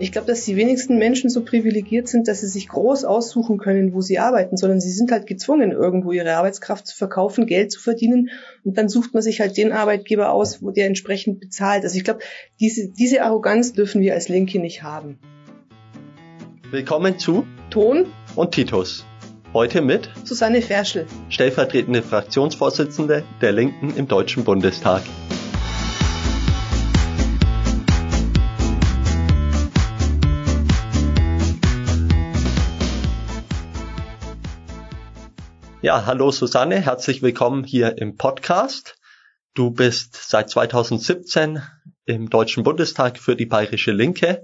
Ich glaube, dass die wenigsten Menschen so privilegiert sind, dass sie sich groß aussuchen können, wo sie arbeiten, sondern sie sind halt gezwungen, irgendwo ihre Arbeitskraft zu verkaufen, Geld zu verdienen und dann sucht man sich halt den Arbeitgeber aus, wo der entsprechend bezahlt. Also ich glaube, diese, diese Arroganz dürfen wir als Linke nicht haben. Willkommen zu Ton und Titus. Heute mit Susanne Ferschel, stellvertretende Fraktionsvorsitzende der Linken im Deutschen Bundestag. Ja, hallo Susanne, herzlich willkommen hier im Podcast. Du bist seit 2017 im Deutschen Bundestag für die Bayerische Linke.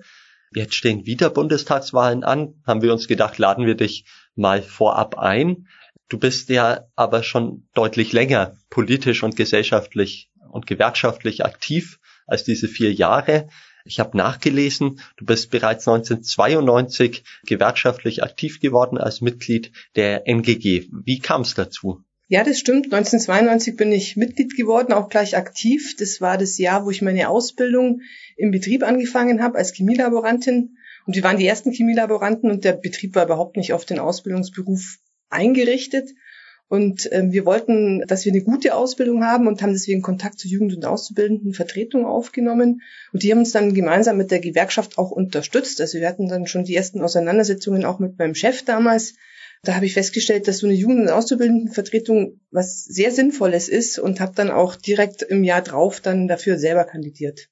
Jetzt stehen wieder Bundestagswahlen an, haben wir uns gedacht, laden wir dich mal vorab ein. Du bist ja aber schon deutlich länger politisch und gesellschaftlich und gewerkschaftlich aktiv als diese vier Jahre. Ich habe nachgelesen, du bist bereits 1992 gewerkschaftlich aktiv geworden als Mitglied der NGG. Wie kam es dazu? Ja, das stimmt. 1992 bin ich Mitglied geworden, auch gleich aktiv. Das war das Jahr, wo ich meine Ausbildung im Betrieb angefangen habe als Chemielaborantin. Und wir waren die ersten Chemielaboranten und der Betrieb war überhaupt nicht auf den Ausbildungsberuf eingerichtet. Und ähm, wir wollten, dass wir eine gute Ausbildung haben und haben deswegen Kontakt zur Jugend- und Auszubildenden Vertretung aufgenommen. Und die haben uns dann gemeinsam mit der Gewerkschaft auch unterstützt. Also wir hatten dann schon die ersten Auseinandersetzungen auch mit meinem Chef damals. Da habe ich festgestellt, dass so eine Jugend- und Auszubildendenvertretung was sehr Sinnvolles ist und habe dann auch direkt im Jahr drauf dann dafür selber kandidiert.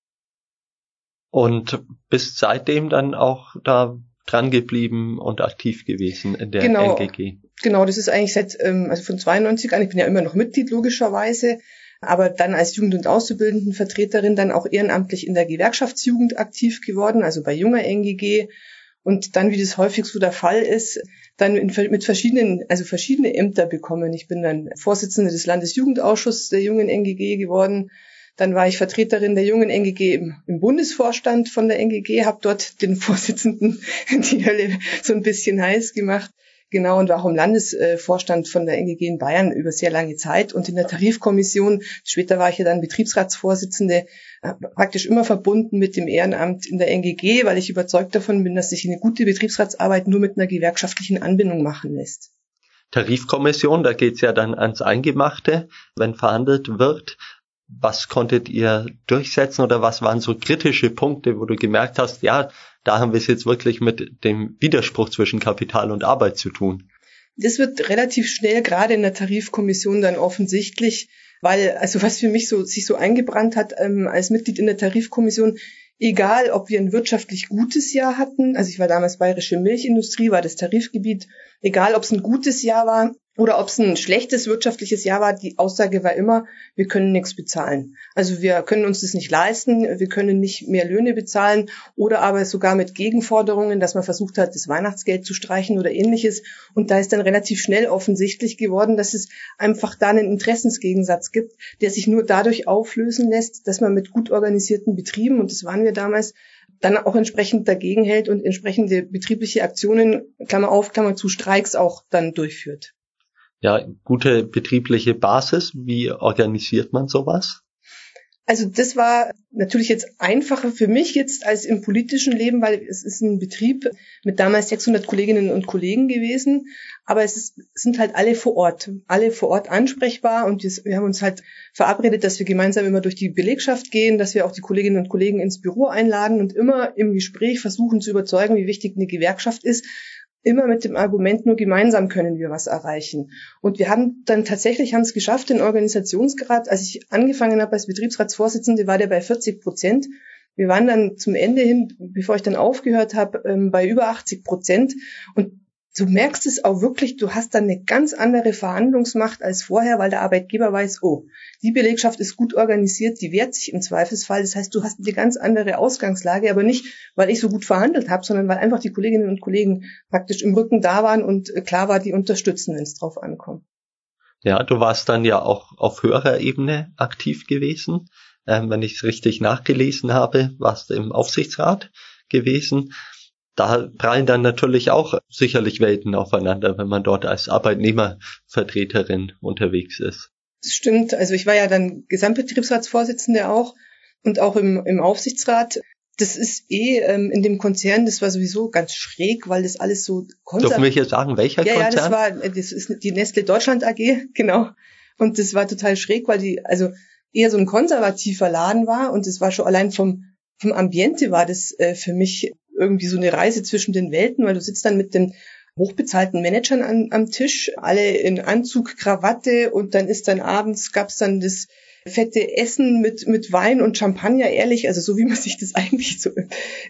Und bist seitdem dann auch da dran geblieben und aktiv gewesen in der genau, NGG. Genau, das ist eigentlich seit, ähm, also von 92 an, ich bin ja immer noch Mitglied logischerweise, aber dann als Jugend- und Auszubildendenvertreterin dann auch ehrenamtlich in der Gewerkschaftsjugend aktiv geworden, also bei junger NGG und dann, wie das häufig so der Fall ist, dann in, mit verschiedenen, also verschiedene Ämter bekommen. Ich bin dann Vorsitzende des Landesjugendausschusses der jungen NGG geworden, dann war ich Vertreterin der jungen NGG im, im Bundesvorstand von der NGG, habe dort den Vorsitzenden die Hölle so ein bisschen heiß gemacht. Genau, und war auch im Landesvorstand von der NGG in Bayern über sehr lange Zeit und in der Tarifkommission. Später war ich ja dann Betriebsratsvorsitzende, äh, praktisch immer verbunden mit dem Ehrenamt in der NGG, weil ich überzeugt davon bin, dass sich eine gute Betriebsratsarbeit nur mit einer gewerkschaftlichen Anbindung machen lässt. Tarifkommission, da geht's ja dann ans Eingemachte, wenn verhandelt wird was konntet ihr durchsetzen oder was waren so kritische Punkte, wo du gemerkt hast, ja, da haben wir es jetzt wirklich mit dem Widerspruch zwischen Kapital und Arbeit zu tun? Das wird relativ schnell gerade in der Tarifkommission dann offensichtlich, weil also was für mich so sich so eingebrannt hat ähm, als Mitglied in der Tarifkommission, egal ob wir ein wirtschaftlich gutes Jahr hatten, also ich war damals bayerische Milchindustrie, war das Tarifgebiet, egal ob es ein gutes Jahr war oder ob es ein schlechtes wirtschaftliches Jahr war, die Aussage war immer, wir können nichts bezahlen. Also wir können uns das nicht leisten, wir können nicht mehr Löhne bezahlen oder aber sogar mit Gegenforderungen, dass man versucht hat, das Weihnachtsgeld zu streichen oder ähnliches. Und da ist dann relativ schnell offensichtlich geworden, dass es einfach da einen Interessensgegensatz gibt, der sich nur dadurch auflösen lässt, dass man mit gut organisierten Betrieben, und das waren wir damals, dann auch entsprechend dagegen hält und entsprechende betriebliche Aktionen, Klammer auf, Klammer zu, Streiks auch dann durchführt ja, gute betriebliche Basis. Wie organisiert man sowas? Also das war natürlich jetzt einfacher für mich jetzt als im politischen Leben, weil es ist ein Betrieb mit damals 600 Kolleginnen und Kollegen gewesen, aber es, ist, sind halt alle vor Ort, alle vor Ort ansprechbar und wir haben uns halt verabredet, dass wir gemeinsam immer durch die Belegschaft gehen, dass wir auch die Kolleginnen und Kollegen ins Büro einladen und immer im Gespräch versuchen zu überzeugen, wie wichtig eine Gewerkschaft ist, immer mit dem Argument, nur gemeinsam können wir was erreichen. Und wir haben dann tatsächlich haben es geschafft, den Organisationsgrad, als ich angefangen habe als Betriebsratsvorsitzende, war der bei 40 Prozent. Wir waren dann zum Ende hin, bevor ich dann aufgehört habe, ähm, bei über 80 Prozent. Und du merkst es auch wirklich, du hast dann eine ganz andere Verhandlungsmacht als vorher, weil der Arbeitgeber weiß, oh, die Belegschaft ist gut organisiert, die wehrt sich im Zweifelsfall. Das heißt, du hast eine ganz andere Ausgangslage, aber nicht, weil ich so gut verhandelt habe, sondern weil einfach die Kolleginnen und Kollegen praktisch im Rücken da waren und äh, klar war, die unterstützen, wenn es drauf ankommt. Ja, du warst dann ja auch auf höherer Ebene aktiv gewesen. Ähm, wenn ich es richtig nachgelesen habe, warst du im Aufsichtsrat gewesen da prallen dann natürlich auch sicherlich Welten aufeinander, wenn man dort als Arbeitnehmervertreterin unterwegs ist. Das stimmt. Also ich war ja dann Gesamtbetriebsratsvorsitzende auch und auch im, im Aufsichtsrat. das ist eh ähm, in dem Konzern, das war sowieso ganz schräg, weil das alles so konservativ. Dürfen wir hier sagen, welcher ja, Konzern? Ja, das war, das ist die Nestle Deutschland AG, genau. Und das war total schräg, weil die, also eher so ein konservativer Laden war und das war schon allein vom, vom Ambiente war das äh, für mich irgendwie so eine Reise zwischen den Welten, weil du sitzt dann mit den hochbezahlten Managern an, am Tisch, alle in Anzug, Krawatte und dann ist dann abends, gab's dann das fette Essen mit, mit Wein und Champagner, ehrlich, also so wie man sich das eigentlich so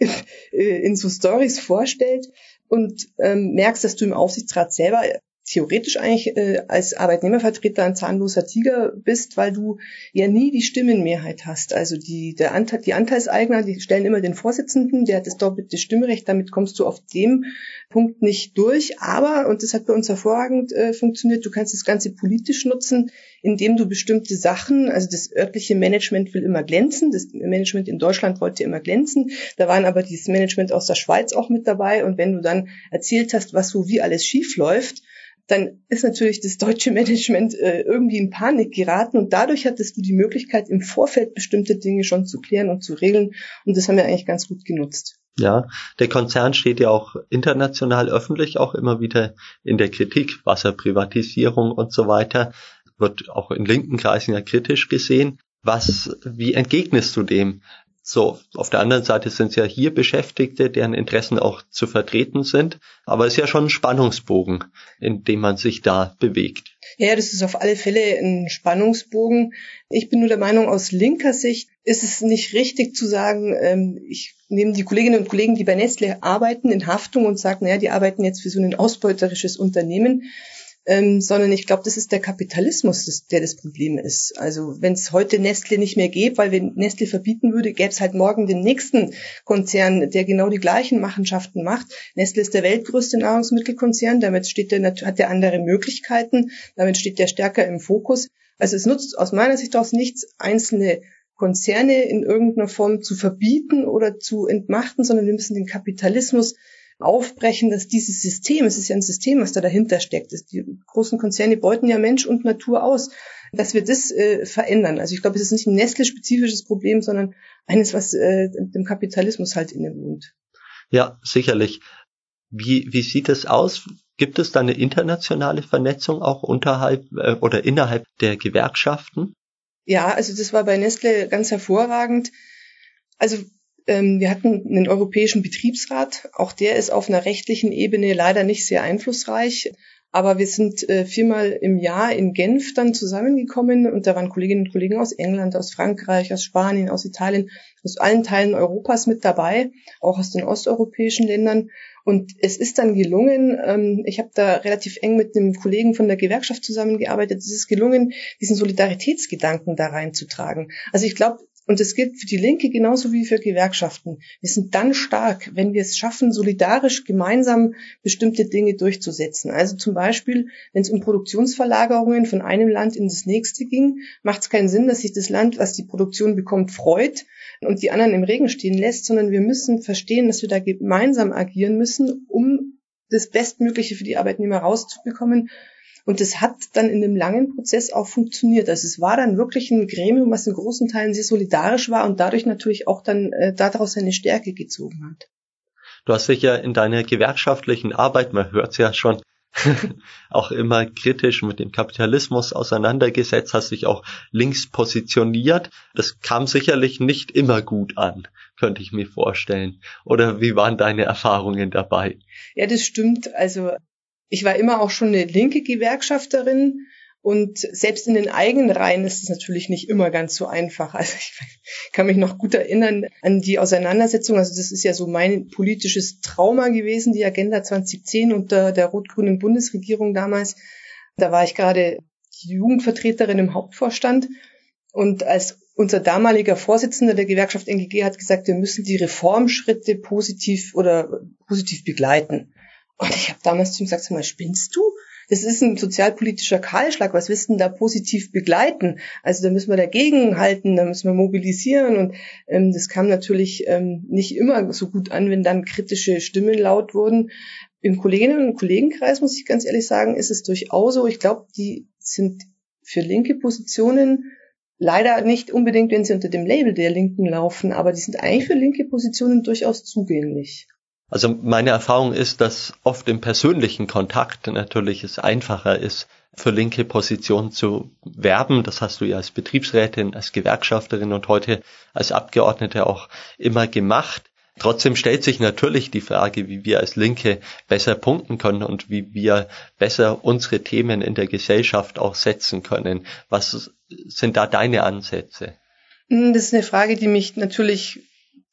in, in so Stories vorstellt. Und ähm, merkst, dass du im Aufsichtsrat selber theoretisch eigentlich äh, als Arbeitnehmervertreter ein zahnloser Tiger bist, weil du ja nie die Stimmenmehrheit hast. Also die, der Anteil, die Anteilseigner, die stellen immer den Vorsitzenden, der hat das doppelte Stimmrecht, damit kommst du auf dem Punkt nicht durch. Aber, und das hat bei uns hervorragend äh, funktioniert, du kannst das Ganze politisch nutzen, indem du bestimmte Sachen, also das örtliche Management will immer glänzen, das Management in Deutschland wollte immer glänzen, da waren aber dieses Management aus der Schweiz auch mit dabei und wenn du dann erzählt hast, was so wie alles schief läuft, dann ist natürlich das deutsche Management äh, irgendwie in Panik geraten und dadurch hattest du die Möglichkeit, im Vorfeld bestimmte Dinge schon zu klären und zu regeln und das haben wir eigentlich ganz gut genutzt. Ja, der Konzern steht ja auch international öffentlich auch immer wieder in der Kritik, Wasserprivatisierung und so weiter, wird auch in linken Kreisen ja kritisch gesehen. Was, wie entgegnest du dem? So, auf der anderen Seite sind es ja hier Beschäftigte, deren Interessen auch zu vertreten sind. Aber es ist ja schon ein Spannungsbogen, in dem man sich da bewegt. Ja, das ist auf alle Fälle ein Spannungsbogen. Ich bin nur der Meinung, aus linker Sicht ist es nicht richtig zu sagen, ähm, ich nehme die Kolleginnen und Kollegen, die bei Nestle arbeiten, in Haftung und sage, naja, die arbeiten jetzt für so ein ausbeuterisches Unternehmen ähm, sondern ich glaube, das ist der Kapitalismus, das, der das Problem ist. Also wenn es heute Nestle nicht mehr gäbe, weil wenn Nestle verbieten würde, gäbe es halt morgen den nächsten Konzern, der genau die gleichen Machenschaften macht. Nestle ist der weltgrößte Nahrungsmittelkonzern, damit steht der, hat der andere Möglichkeiten, damit steht der stärker im Fokus. Also es nutzt aus meiner Sicht aus nichts, einzelne Konzerne in irgendeiner Form zu verbieten oder zu entmachten, sondern wir müssen den Kapitalismus aufbrechen, dass dieses System, es ist ja ein System, was da dahinter steckt, die großen Konzerne beuten ja Mensch und Natur aus, dass wir das äh, verändern. Also ich glaube, es ist nicht ein Nestle-spezifisches Problem, sondern eines, was äh, dem Kapitalismus halt innewohnt. Ja, sicherlich. Wie, wie sieht es aus? Gibt es da eine internationale Vernetzung auch unterhalb äh, oder innerhalb der Gewerkschaften? Ja, also das war bei Nestle ganz hervorragend. Also wir hatten einen europäischen Betriebsrat. Auch der ist auf einer rechtlichen Ebene leider nicht sehr einflussreich. Aber wir sind äh, viermal im Jahr in Genf dann zusammengekommen und da waren Kolleginnen und Kollegen aus England, aus Frankreich, aus Spanien, aus Italien, aus allen Teilen Europas mit dabei, auch aus den osteuropäischen Ländern. Und es ist dann gelungen, ähm, ich habe da relativ eng mit einem Kollegen von der Gewerkschaft zusammengearbeitet, es ist gelungen, diesen Solidaritätsgedanken da reinzutragen. Also ich glaube, und das gilt für die Linke genauso wie für Gewerkschaften. Wir sind dann stark, wenn wir es schaffen, solidarisch gemeinsam bestimmte Dinge durchzusetzen. Also zum Beispiel, wenn es um Produktionsverlagerungen von einem Land in das nächste ging, macht es keinen Sinn, dass sich das Land, was die Produktion bekommt, freut und die anderen im Regen stehen lässt, sondern wir müssen verstehen, dass wir da gemeinsam agieren müssen, um das Bestmögliche für die Arbeitnehmer rauszubekommen und das hat dann in dem langen Prozess auch funktioniert. Also es war dann wirklich ein Gremium, was in großen Teilen sehr solidarisch war und dadurch natürlich auch dann äh, daraus seine Stärke gezogen hat. Du hast dich ja in deiner gewerkschaftlichen Arbeit, man hört es ja schon, auch immer kritisch mit dem Kapitalismus auseinandergesetzt, hast dich auch links positioniert. Das kam sicherlich nicht immer gut an, könnte ich mir vorstellen. Oder wie waren deine Erfahrungen dabei? Ja, das stimmt. Also ich war immer auch schon eine linke Gewerkschafterin und selbst in den eigenen Reihen ist es natürlich nicht immer ganz so einfach. Also ich kann mich noch gut erinnern an die Auseinandersetzung. Also das ist ja so mein politisches Trauma gewesen, die Agenda 2010 unter der rot-grünen Bundesregierung damals. Da war ich gerade die Jugendvertreterin im Hauptvorstand. Und als unser damaliger Vorsitzender der Gewerkschaft NGG hat gesagt, wir müssen die Reformschritte positiv oder positiv begleiten. Und ich habe damals zu ihm gesagt, sag mal, spinnst du? Das ist ein sozialpolitischer Kahlschlag. Was willst du denn da positiv begleiten? Also da müssen wir dagegen halten, da müssen wir mobilisieren. Und ähm, das kam natürlich ähm, nicht immer so gut an, wenn dann kritische Stimmen laut wurden. Im Kolleginnen- und Kollegenkreis, muss ich ganz ehrlich sagen, ist es durchaus so. Ich glaube, die sind für linke Positionen leider nicht unbedingt, wenn sie unter dem Label der Linken laufen, aber die sind eigentlich für linke Positionen durchaus zugänglich. Also meine Erfahrung ist, dass oft im persönlichen Kontakt natürlich es einfacher ist, für linke Positionen zu werben. Das hast du ja als Betriebsrätin, als Gewerkschafterin und heute als Abgeordnete auch immer gemacht. Trotzdem stellt sich natürlich die Frage, wie wir als Linke besser punkten können und wie wir besser unsere Themen in der Gesellschaft auch setzen können. Was sind da deine Ansätze? Das ist eine Frage, die mich natürlich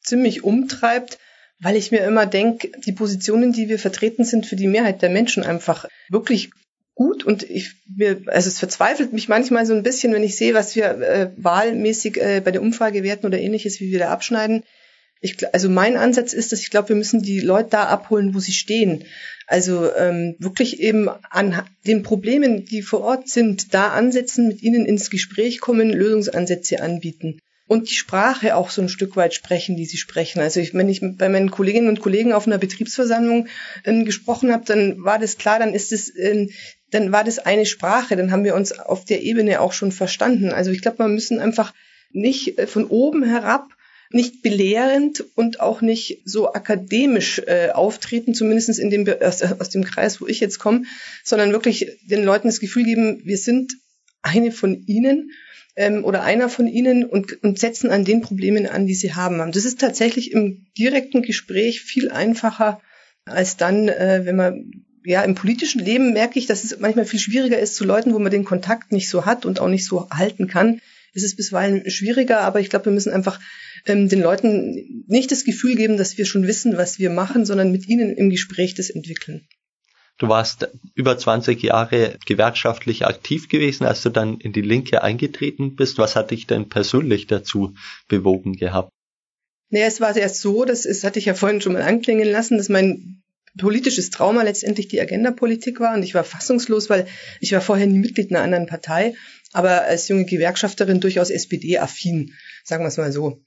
ziemlich umtreibt weil ich mir immer denke, die Positionen, die wir vertreten, sind für die Mehrheit der Menschen einfach wirklich gut und ich mir, also es verzweifelt mich manchmal so ein bisschen, wenn ich sehe, was wir äh, wahlmäßig äh, bei der Umfrage werten oder ähnliches, wie wir da abschneiden. Ich, also mein Ansatz ist, dass ich glaube, wir müssen die Leute da abholen, wo sie stehen. Also ähm, wirklich eben an den Problemen, die vor Ort sind, da ansetzen, mit ihnen ins Gespräch kommen, Lösungsansätze anbieten und die Sprache auch so ein Stück weit sprechen, die sie sprechen. Also ich, wenn ich bei meinen Kolleginnen und Kollegen auf einer Betriebsversammlung äh, gesprochen habe, dann war das klar, dann ist es, äh, dann war das eine Sprache, dann haben wir uns auf der Ebene auch schon verstanden. Also ich glaube, wir müssen einfach nicht äh, von oben herab nicht belehrend und auch nicht so akademisch äh, auftreten, zumindest in dem aus, aus dem Kreis, wo ich jetzt komme, sondern wirklich den Leuten das Gefühl geben, wir sind eine von ihnen ähm, oder einer von ihnen und, und setzen an den Problemen an, die sie haben. Und das ist tatsächlich im direkten Gespräch viel einfacher als dann, äh, wenn man ja, im politischen Leben merke ich, dass es manchmal viel schwieriger ist zu Leuten, wo man den Kontakt nicht so hat und auch nicht so halten kann. Es ist bisweilen schwieriger, aber ich glaube, wir müssen einfach ähm, den Leuten nicht das Gefühl geben, dass wir schon wissen, was wir machen, sondern mit ihnen im Gespräch das entwickeln. Du warst über 20 Jahre gewerkschaftlich aktiv gewesen, als du dann in die Linke eingetreten bist. Was hat dich denn persönlich dazu bewogen gehabt? Naja, es war erst so, das ist, hatte ich ja vorhin schon mal anklingen lassen, dass mein politisches Trauma letztendlich die Agenda-Politik war und ich war fassungslos, weil ich war vorher nie Mitglied einer anderen Partei, aber als junge Gewerkschafterin durchaus SPD-affin, sagen wir es mal so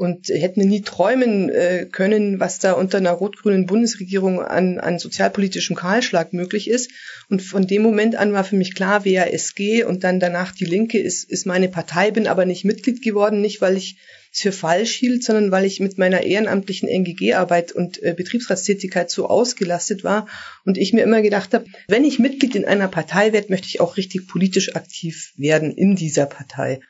und hätten nie träumen äh, können, was da unter einer rot-grünen Bundesregierung an, an sozialpolitischem Kahlschlag möglich ist. Und von dem Moment an war für mich klar, WASG und dann danach die Linke ist, ist meine Partei, bin aber nicht Mitglied geworden, nicht weil ich es für falsch hielt, sondern weil ich mit meiner ehrenamtlichen NGG-Arbeit und äh, Betriebsratstätigkeit so ausgelastet war und ich mir immer gedacht habe, wenn ich Mitglied in einer Partei werde, möchte ich auch richtig politisch aktiv werden in dieser Partei.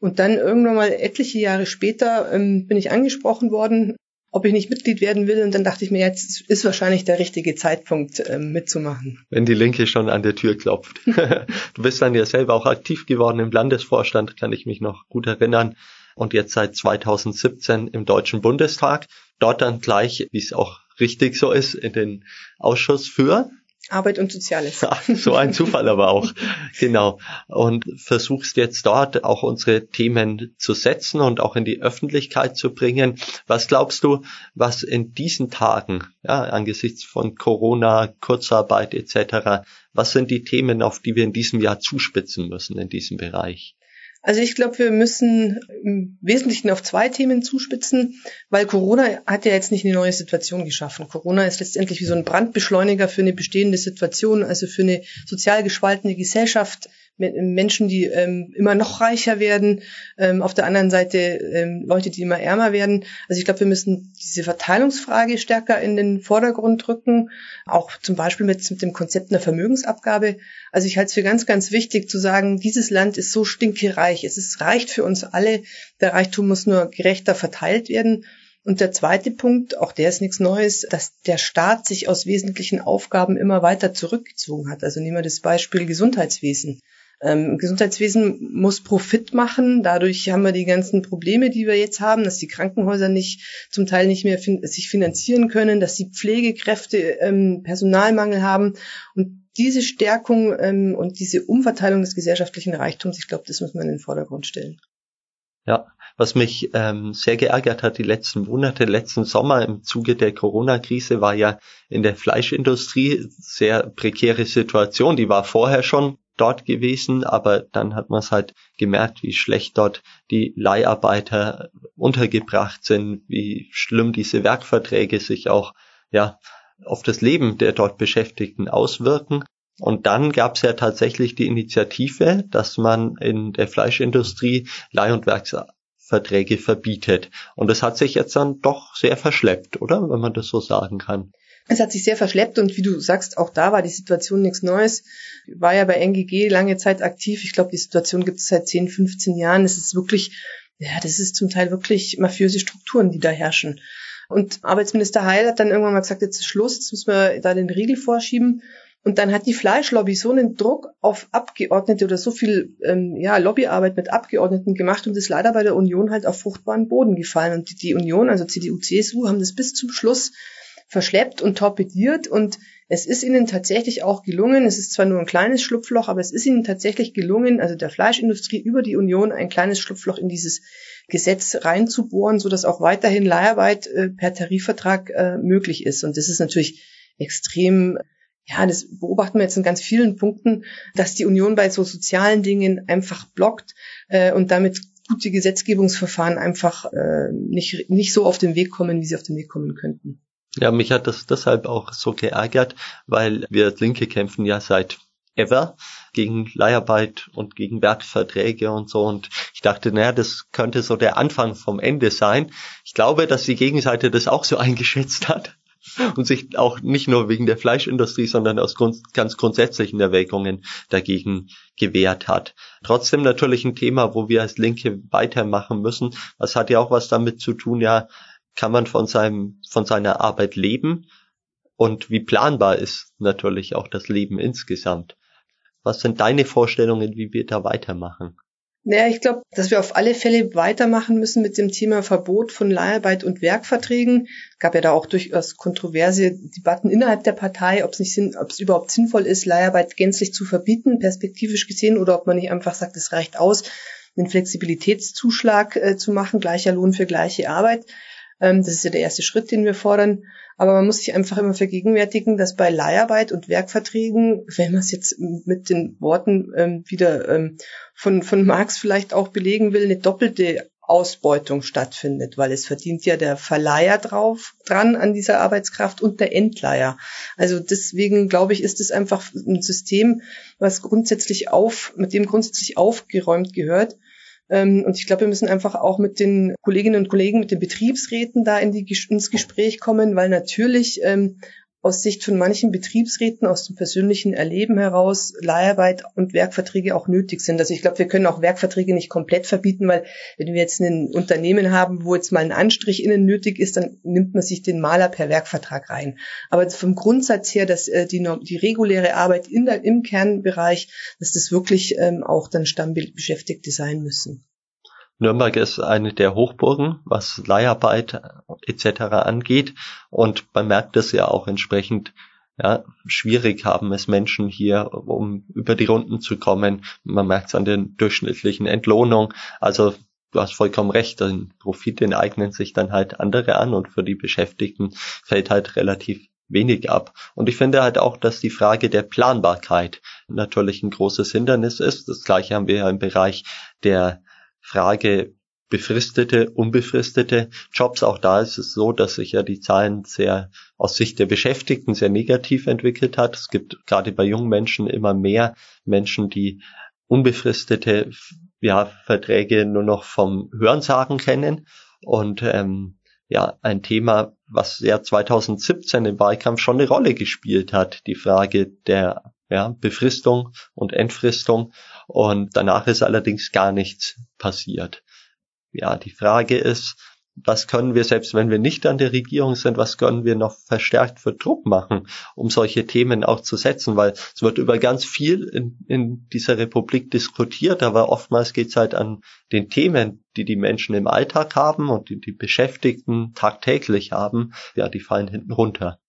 Und dann irgendwann mal etliche Jahre später ähm, bin ich angesprochen worden, ob ich nicht Mitglied werden will. Und dann dachte ich mir, jetzt ist wahrscheinlich der richtige Zeitpunkt ähm, mitzumachen. Wenn die Linke schon an der Tür klopft. du bist dann ja selber auch aktiv geworden im Landesvorstand, kann ich mich noch gut erinnern. Und jetzt seit 2017 im Deutschen Bundestag. Dort dann gleich, wie es auch richtig so ist, in den Ausschuss für Arbeit und Soziales. Ja, so ein Zufall aber auch. Genau. Und versuchst jetzt dort auch unsere Themen zu setzen und auch in die Öffentlichkeit zu bringen. Was glaubst du, was in diesen Tagen, ja, angesichts von Corona, Kurzarbeit etc., was sind die Themen, auf die wir in diesem Jahr zuspitzen müssen in diesem Bereich? Also ich glaube, wir müssen im Wesentlichen auf zwei Themen zuspitzen, weil Corona hat ja jetzt nicht eine neue Situation geschaffen. Corona ist letztendlich wie so ein Brandbeschleuniger für eine bestehende Situation, also für eine sozial gespaltene Gesellschaft Menschen, die ähm, immer noch reicher werden, ähm, auf der anderen Seite ähm, Leute, die immer ärmer werden. Also ich glaube, wir müssen diese Verteilungsfrage stärker in den Vordergrund rücken, auch zum Beispiel mit, mit dem Konzept einer Vermögensabgabe. Also ich halte es für ganz, ganz wichtig zu sagen, dieses Land ist so stinkereich, es ist, reicht für uns alle, der Reichtum muss nur gerechter verteilt werden. Und der zweite Punkt, auch der ist nichts Neues, dass der Staat sich aus wesentlichen Aufgaben immer weiter zurückgezogen hat. Also nehmen wir das Beispiel Gesundheitswesen. Ähm, Gesundheitswesen muss Profit machen. Dadurch haben wir die ganzen Probleme, die wir jetzt haben, dass die Krankenhäuser nicht zum Teil nicht mehr fin sich finanzieren können, dass die Pflegekräfte ähm, Personalmangel haben. Und diese Stärkung ähm, und diese Umverteilung des gesellschaftlichen Reichtums, ich glaube, das muss man in den Vordergrund stellen. Ja, was mich ähm, sehr geärgert hat die letzten Monate, letzten Sommer im Zuge der Corona-Krise war ja in der Fleischindustrie sehr prekäre Situation. Die war vorher schon dort gewesen, aber dann hat man es halt gemerkt, wie schlecht dort die Leiharbeiter untergebracht sind, wie schlimm diese Werkverträge sich auch ja auf das Leben der dort Beschäftigten auswirken. Und dann gab es ja tatsächlich die Initiative, dass man in der Fleischindustrie Leih- und Werksverträge verbietet. Und das hat sich jetzt dann doch sehr verschleppt, oder? Wenn man das so sagen kann. Es hat sich sehr verschleppt und wie du sagst, auch da war die Situation nichts Neues. War ja bei NGG lange Zeit aktiv. Ich glaube, die Situation gibt es seit 10, 15 Jahren. Es ist wirklich, ja, das ist zum Teil wirklich mafiöse Strukturen, die da herrschen. Und Arbeitsminister Heil hat dann irgendwann mal gesagt, jetzt ist Schluss, jetzt müssen wir da den Riegel vorschieben. Und dann hat die Fleischlobby so einen Druck auf Abgeordnete oder so viel ähm, ja, Lobbyarbeit mit Abgeordneten gemacht und ist leider bei der Union halt auf fruchtbaren Boden gefallen. Und die, die Union, also CDU, CSU, haben das bis zum Schluss verschleppt und torpediert und es ist ihnen tatsächlich auch gelungen, es ist zwar nur ein kleines Schlupfloch, aber es ist ihnen tatsächlich gelungen, also der Fleischindustrie über die Union ein kleines Schlupfloch in dieses Gesetz reinzubohren, so dass auch weiterhin Leiharbeit äh, per Tarifvertrag äh, möglich ist. Und das ist natürlich extrem ja, das beobachten wir jetzt in ganz vielen Punkten, dass die Union bei so sozialen Dingen einfach blockt äh, und damit gute Gesetzgebungsverfahren einfach äh, nicht, nicht so auf den Weg kommen, wie sie auf den Weg kommen könnten. Ja, mich hat das deshalb auch so geärgert, weil wir als Linke kämpfen ja seit ever gegen Leiharbeit und gegen Werkverträge und so. Und ich dachte, naja, das könnte so der Anfang vom Ende sein. Ich glaube, dass die Gegenseite das auch so eingeschätzt hat und sich auch nicht nur wegen der Fleischindustrie, sondern aus grund ganz grundsätzlichen Erwägungen dagegen gewehrt hat. Trotzdem natürlich ein Thema, wo wir als Linke weitermachen müssen. Das hat ja auch was damit zu tun, ja, kann man von seinem, von seiner Arbeit leben und wie planbar ist natürlich auch das Leben insgesamt. Was sind deine Vorstellungen, wie wir da weitermachen? Naja, ich glaube, dass wir auf alle Fälle weitermachen müssen mit dem Thema Verbot von Leiharbeit und Werkverträgen. Gab ja da auch durchaus kontroverse Debatten innerhalb der Partei, ob es nicht sinn, ob es überhaupt sinnvoll ist, Leiharbeit gänzlich zu verbieten, perspektivisch gesehen, oder ob man nicht einfach sagt, es reicht aus, einen Flexibilitätszuschlag äh, zu machen, gleicher Lohn für gleiche Arbeit. Ähm, das ist ja der erste Schritt, den wir fordern. Aber man muss sich einfach immer vergegenwärtigen, dass bei Leiharbeit und Werkverträgen, wenn man es jetzt mit den Worten ähm, wieder ähm, von, von Marx vielleicht auch belegen will, eine doppelte Ausbeutung stattfindet, weil es verdient ja der Verleiher drauf dran an dieser Arbeitskraft und der Endleiher. Also deswegen glaube ich, ist es einfach ein System, was grundsätzlich auf, mit dem grundsätzlich aufgeräumt gehört ähm, und ich glaube, wir müssen einfach auch mit den Kolleginnen und Kollegen, mit den Betriebsräten da in die, ins Gespräch kommen, weil natürlich ähm, aus Sicht von manchen Betriebsräten, aus dem persönlichen Erleben heraus, Leiharbeit und Werkverträge auch nötig sind. Also ich glaube, wir können auch Werkverträge nicht komplett verbieten, weil wenn wir jetzt ein Unternehmen haben, wo jetzt mal ein Anstrich innen nötig ist, dann nimmt man sich den Maler per Werkvertrag rein. Aber vom Grundsatz her, dass äh, die, die reguläre Arbeit in der, im Kernbereich, dass das wirklich ähm, auch dann Stammbeschäftigte sein müssen. Nürnberg ist eine der Hochburgen, was Leiharbeit etc. angeht. Und man merkt es ja auch entsprechend, ja, schwierig haben es Menschen hier, um über die Runden zu kommen. Man merkt es an den durchschnittlichen Entlohnung. Also du hast vollkommen recht, den Profit, den eignen sich dann halt andere an und für die Beschäftigten fällt halt relativ wenig ab. Und ich finde halt auch, dass die Frage der Planbarkeit natürlich ein großes Hindernis ist. Das gleiche haben wir ja im Bereich der Frage befristete, unbefristete Jobs. Auch da ist es so, dass sich ja die Zahlen sehr aus Sicht der Beschäftigten sehr negativ entwickelt hat. Es gibt gerade bei jungen Menschen immer mehr Menschen, die unbefristete ja, Verträge nur noch vom Hörensagen kennen. Und ähm, ja, ein Thema, was ja 2017 im Wahlkampf schon eine Rolle gespielt hat, die Frage der ja, Befristung und Entfristung. Und danach ist allerdings gar nichts passiert. Ja, die Frage ist, was können wir, selbst wenn wir nicht an der Regierung sind, was können wir noch verstärkt für Druck machen, um solche Themen auch zu setzen? Weil es wird über ganz viel in, in dieser Republik diskutiert, aber oftmals geht es halt an den Themen, die die Menschen im Alltag haben und die die Beschäftigten tagtäglich haben, ja, die fallen hinten runter.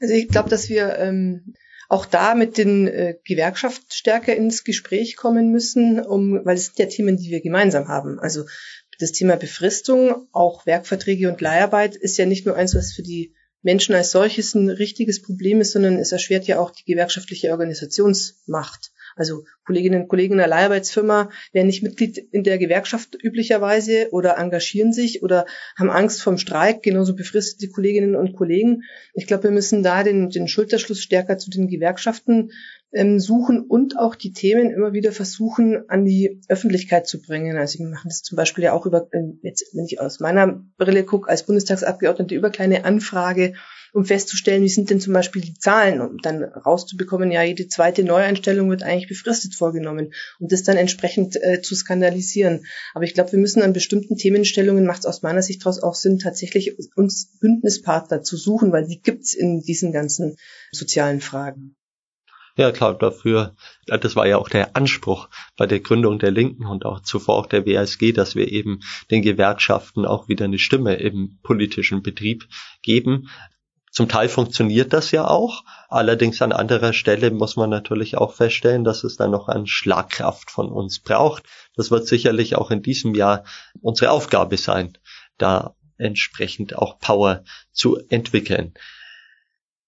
Also ich glaube, dass wir ähm, auch da mit den äh, Gewerkschaft stärker ins Gespräch kommen müssen, um, weil es sind ja Themen, die wir gemeinsam haben. Also das Thema Befristung, auch Werkverträge und Leiharbeit ist ja nicht nur eins, was für die Menschen als solches ein richtiges Problem ist, sondern es erschwert ja auch die gewerkschaftliche Organisationsmacht Also Kolleginnen und Kollegen in der Leiharbeitsfirma werden nicht Mitglied in der Gewerkschaft üblicherweise oder engagieren sich oder haben Angst vom Streik, genauso befristete Kolleginnen und Kollegen. Ich glaube, wir müssen da den, den Schulterschluss stärker zu den Gewerkschaften ähm, suchen und auch die Themen immer wieder versuchen, an die Öffentlichkeit zu bringen. Also wir machen das zum Beispiel ja auch über, ähm, jetzt, wenn ich aus meiner Brille gucke, als Bundestagsabgeordnete über kleine Anfrage, um festzustellen, wie sind denn zum Beispiel die Zahlen, um dann rauszubekommen, ja, jede zweite Neueinstellung wird eigentlich befristet vorgenommen und das dann entsprechend äh, zu skandalisieren. Aber ich glaube, wir müssen an bestimmten Themenstellungen, macht es aus meiner Sicht daraus auch Sinn, tatsächlich uns Bündnispartner zu suchen, weil die gibt's in diesen ganzen sozialen Fragen. Ja, klar, dafür, das war ja auch der Anspruch bei der Gründung der Linken und auch zuvor auch der WSG, dass wir eben den Gewerkschaften auch wieder eine Stimme im politischen Betrieb geben. Zum Teil funktioniert das ja auch. Allerdings an anderer Stelle muss man natürlich auch feststellen, dass es dann noch an Schlagkraft von uns braucht. Das wird sicherlich auch in diesem Jahr unsere Aufgabe sein, da entsprechend auch Power zu entwickeln.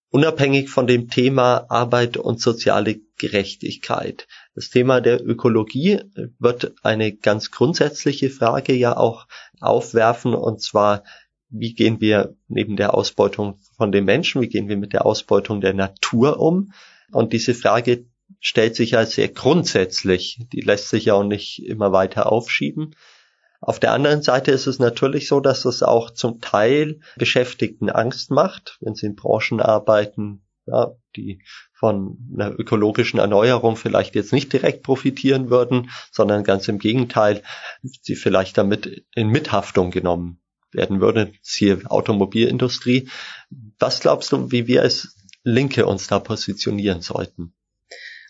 Unabhängig von dem Thema Arbeit und soziale Gerechtigkeit. Das Thema der Ökologie wird eine ganz grundsätzliche Frage ja auch aufwerfen, und zwar, wie gehen wir neben der Ausbeutung von den Menschen, wie gehen wir mit der Ausbeutung der Natur um? Und diese Frage stellt sich ja sehr grundsätzlich, die lässt sich ja auch nicht immer weiter aufschieben. Auf der anderen Seite ist es natürlich so, dass es auch zum Teil Beschäftigten Angst macht, wenn sie in Branchen arbeiten, ja, die von einer ökologischen Erneuerung vielleicht jetzt nicht direkt profitieren würden, sondern ganz im Gegenteil, sie vielleicht damit in Mithaftung genommen werden würden, siehe Automobilindustrie. Was glaubst du, wie wir als Linke uns da positionieren sollten?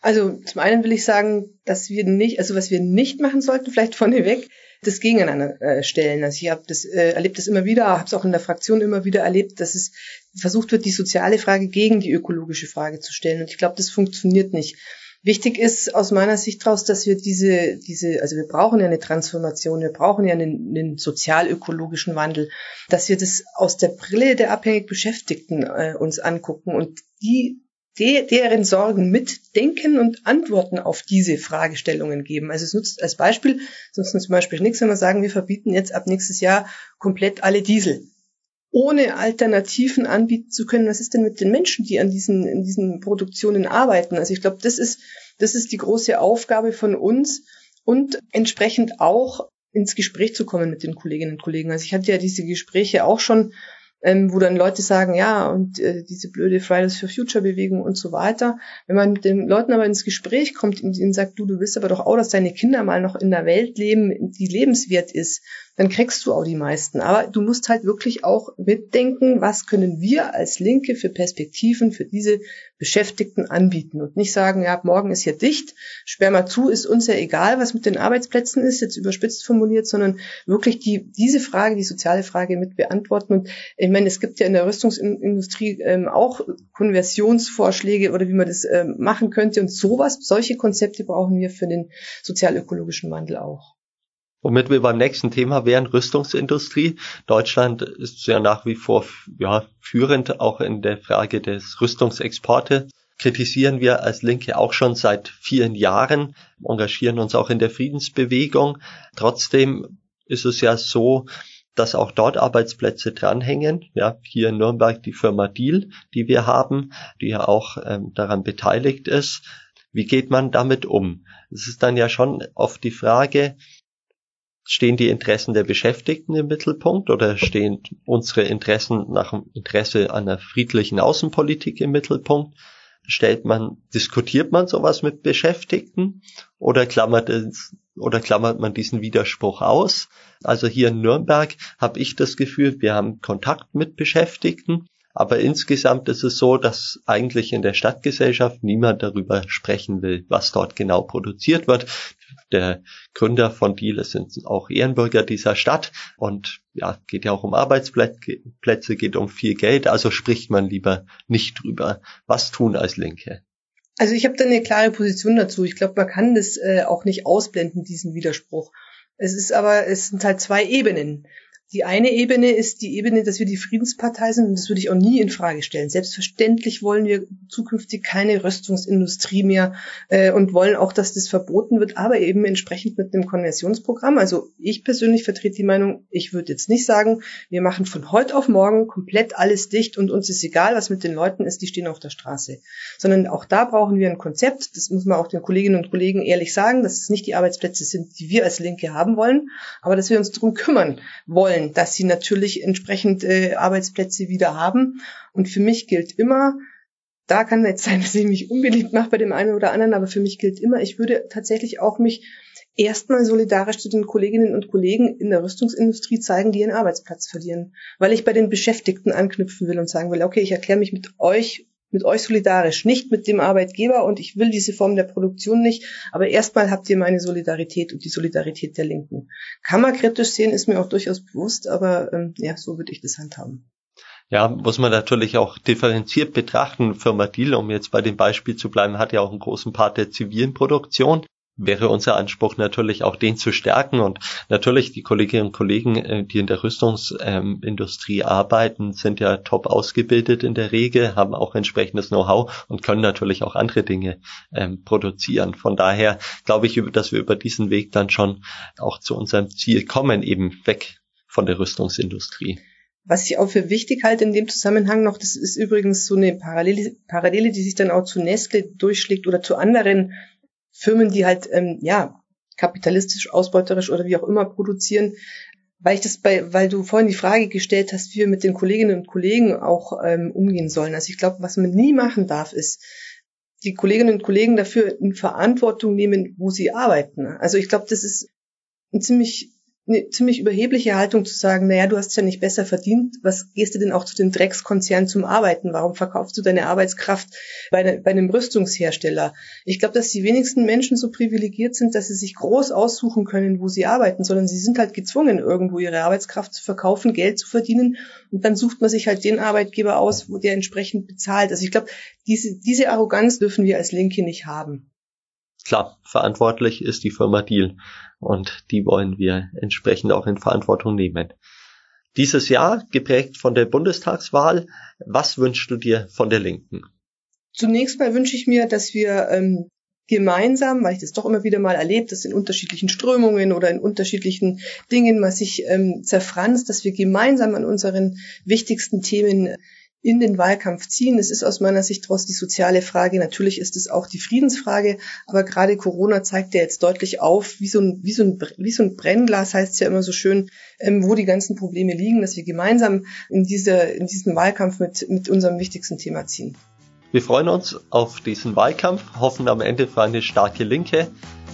Also zum einen will ich sagen, dass wir nicht, also was wir nicht machen sollten, vielleicht vorneweg, das gegeneinander äh, stellen. Also ich habe das äh, erlebt das immer wieder, habe es auch in der Fraktion immer wieder erlebt, dass es versucht wird, die soziale Frage gegen die ökologische Frage zu stellen. Und ich glaube, das funktioniert nicht. Wichtig ist aus meiner Sicht daraus, dass wir diese, diese, also wir brauchen ja eine Transformation, wir brauchen ja einen, einen sozial-ökologischen Wandel, dass wir das aus der Brille der abhängig Beschäftigten äh, uns angucken und die de, deren Sorgen mitdenken und Antworten auf diese Fragestellungen geben. Also es nutzt als Beispiel, sonst zum Beispiel nichts, wenn wir sagen, wir verbieten jetzt ab nächstes Jahr komplett alle Diesel. Ohne Alternativen anbieten zu können, was ist denn mit den Menschen, die an diesen, in diesen Produktionen arbeiten? Also ich glaube, das ist, das ist die große Aufgabe von uns und entsprechend auch ins Gespräch zu kommen mit den Kolleginnen und Kollegen. Also ich hatte ja diese Gespräche auch schon ähm, wo dann Leute sagen, ja, und äh, diese blöde Fridays for Future Bewegung und so weiter. Wenn man mit den Leuten aber ins Gespräch kommt und ihnen sagt, du, du willst aber doch auch, dass deine Kinder mal noch in der Welt leben, die lebenswert ist, dann kriegst du auch die meisten. Aber du musst halt wirklich auch mitdenken, was können wir als Linke für Perspektiven für diese Beschäftigten anbieten und nicht sagen, ja, morgen ist ja dicht, sperr mal zu, ist uns ja egal, was mit den Arbeitsplätzen ist, jetzt überspitzt formuliert, sondern wirklich die, diese Frage, die soziale Frage mit beantworten. Und ich meine, es gibt ja in der Rüstungsindustrie ähm, auch Konversionsvorschläge oder wie man das ähm, machen könnte und sowas, solche Konzepte brauchen wir für den sozialökologischen Wandel auch. Womit wir beim nächsten Thema wären, Rüstungsindustrie. Deutschland ist ja nach wie vor ja, führend auch in der Frage des Rüstungsexporte. Kritisieren wir als Linke auch schon seit vielen Jahren, engagieren uns auch in der Friedensbewegung. Trotzdem ist es ja so, dass auch dort Arbeitsplätze dranhängen. Ja, hier in Nürnberg die Firma Deal, die wir haben, die ja auch ähm, daran beteiligt ist. Wie geht man damit um? Es ist dann ja schon oft die Frage, stehen die Interessen der Beschäftigten im Mittelpunkt oder stehen unsere Interessen nach dem Interesse einer friedlichen Außenpolitik im Mittelpunkt? Stellt man, diskutiert man sowas mit Beschäftigten oder klammert es, oder klammert man diesen Widerspruch aus? Also hier in Nürnberg habe ich das Gefühl, wir haben Kontakt mit Beschäftigten, aber insgesamt ist es so, dass eigentlich in der Stadtgesellschaft niemand darüber sprechen will, was dort genau produziert wird. Der Gründer von Deal sind auch Ehrenbürger dieser Stadt und ja, geht ja auch um Arbeitsplätze, geht um viel Geld, also spricht man lieber nicht drüber. Was tun als Linke? Also ich habe da eine klare Position dazu. Ich glaube, man kann das äh, auch nicht ausblenden, diesen Widerspruch. Es ist aber, es sind halt zwei Ebenen Die eine Ebene ist die Ebene, dass wir die Friedenspartei sind und das würde ich auch nie in Frage stellen. Selbstverständlich wollen wir zukünftig keine Rüstungsindustrie mehr äh, und wollen auch, dass das verboten wird, aber eben entsprechend mit einem Konversionsprogramm. Also ich persönlich vertrete die Meinung, ich würde jetzt nicht sagen, wir machen von heute auf morgen komplett alles dicht und uns ist egal, was mit den Leuten ist, die stehen auf der Straße. Sondern auch da brauchen wir ein Konzept. Das muss man auch den Kolleginnen und Kollegen ehrlich sagen, dass es nicht die Arbeitsplätze sind, die wir als Linke haben wollen, aber dass wir uns darum kümmern wollen wollen, dass sie natürlich entsprechend äh, Arbeitsplätze wieder haben. Und für mich gilt immer, da kann jetzt sein, dass ich mich unbeliebt mache bei dem einen oder anderen, aber für mich gilt immer, ich würde tatsächlich auch mich erstmal solidarisch zu den Kolleginnen und Kollegen in der Rüstungsindustrie zeigen, die ihren Arbeitsplatz verlieren. Weil ich bei den Beschäftigten anknüpfen will und sagen will, okay, ich erkläre mich mit euch mit euch solidarisch, nicht mit dem Arbeitgeber und ich will diese Form der Produktion nicht, aber erstmal habt ihr meine Solidarität und die Solidarität der Linken. Kann man kritisch sehen, ist mir auch durchaus bewusst, aber ähm, ja, so würde ich das handhaben. Ja, muss man natürlich auch differenziert betrachten. Firma Deal, um jetzt bei dem Beispiel zu bleiben, hat ja auch einen großen Part der zivilen Produktion wäre unser Anspruch natürlich auch den zu stärken und natürlich die Kolleginnen und Kollegen, äh, die in der Rüstungsindustrie arbeiten, sind ja top ausgebildet in der Regel, haben auch entsprechendes Know-how und können natürlich auch andere Dinge ähm, produzieren. Von daher glaube ich, dass wir über diesen Weg dann schon auch zu unserem Ziel kommen, eben weg von der Rüstungsindustrie. Was ich auch für wichtig halte in dem Zusammenhang noch, das ist übrigens so eine Parallele, Parallele die sich dann auch zu Nestle durchschlägt oder zu anderen Firmen, die halt ähm, ja kapitalistisch, ausbeuterisch oder wie auch immer produzieren, weil ich das bei, weil du vorhin die Frage gestellt hast, wie wir mit den Kolleginnen und Kollegen auch ähm, umgehen sollen. Also ich glaube, was man nie machen darf, ist die Kolleginnen und Kollegen dafür in Verantwortung nehmen, wo sie arbeiten. Also ich glaube, das ist ein ziemlich eine ziemlich überhebliche Haltung zu sagen, naja, du hast ja nicht besser verdient, was gehst du denn auch zu den Dreckskonzernen zum Arbeiten? Warum verkaufst du deine Arbeitskraft bei, bei einem Rüstungshersteller? Ich glaube, dass die wenigsten Menschen so privilegiert sind, dass sie sich groß aussuchen können, wo sie arbeiten, sondern sie sind halt gezwungen, irgendwo ihre Arbeitskraft zu verkaufen, Geld zu verdienen und dann sucht man sich halt den Arbeitgeber aus, wo der entsprechend bezahlt. Also ich glaube, diese, diese Arroganz dürfen wir als Linke nicht haben. Klar, verantwortlich ist die Firma Deal und die wollen wir entsprechend auch in Verantwortung nehmen. Dieses Jahr geprägt von der Bundestagswahl. Was wünschst du dir von der Linken? Zunächst mal wünsche ich mir, dass wir ähm, gemeinsam, weil ich das doch immer wieder mal erlebt, dass in unterschiedlichen Strömungen oder in unterschiedlichen Dingen man sich ähm, zerfranst, dass wir gemeinsam an unseren wichtigsten Themen in den Wahlkampf ziehen. Es ist aus meiner Sicht trotz die soziale Frage. Natürlich ist es auch die Friedensfrage. Aber gerade Corona zeigt ja jetzt deutlich auf, wie so ein, wie so ein, wie so ein Brennglas heißt es ja immer so schön, ähm, wo die ganzen Probleme liegen, dass wir gemeinsam in diese, in diesen Wahlkampf mit, mit unserem wichtigsten Thema ziehen. Wir freuen uns auf diesen Wahlkampf, hoffen am Ende für eine starke Linke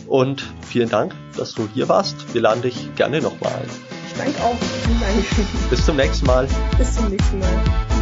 und vielen Dank, dass du hier warst. Wir laden dich gerne nochmal ein. Ich danke auch. Vielen Dank. Bis zum nächsten Mal. Bis zum nächsten Mal.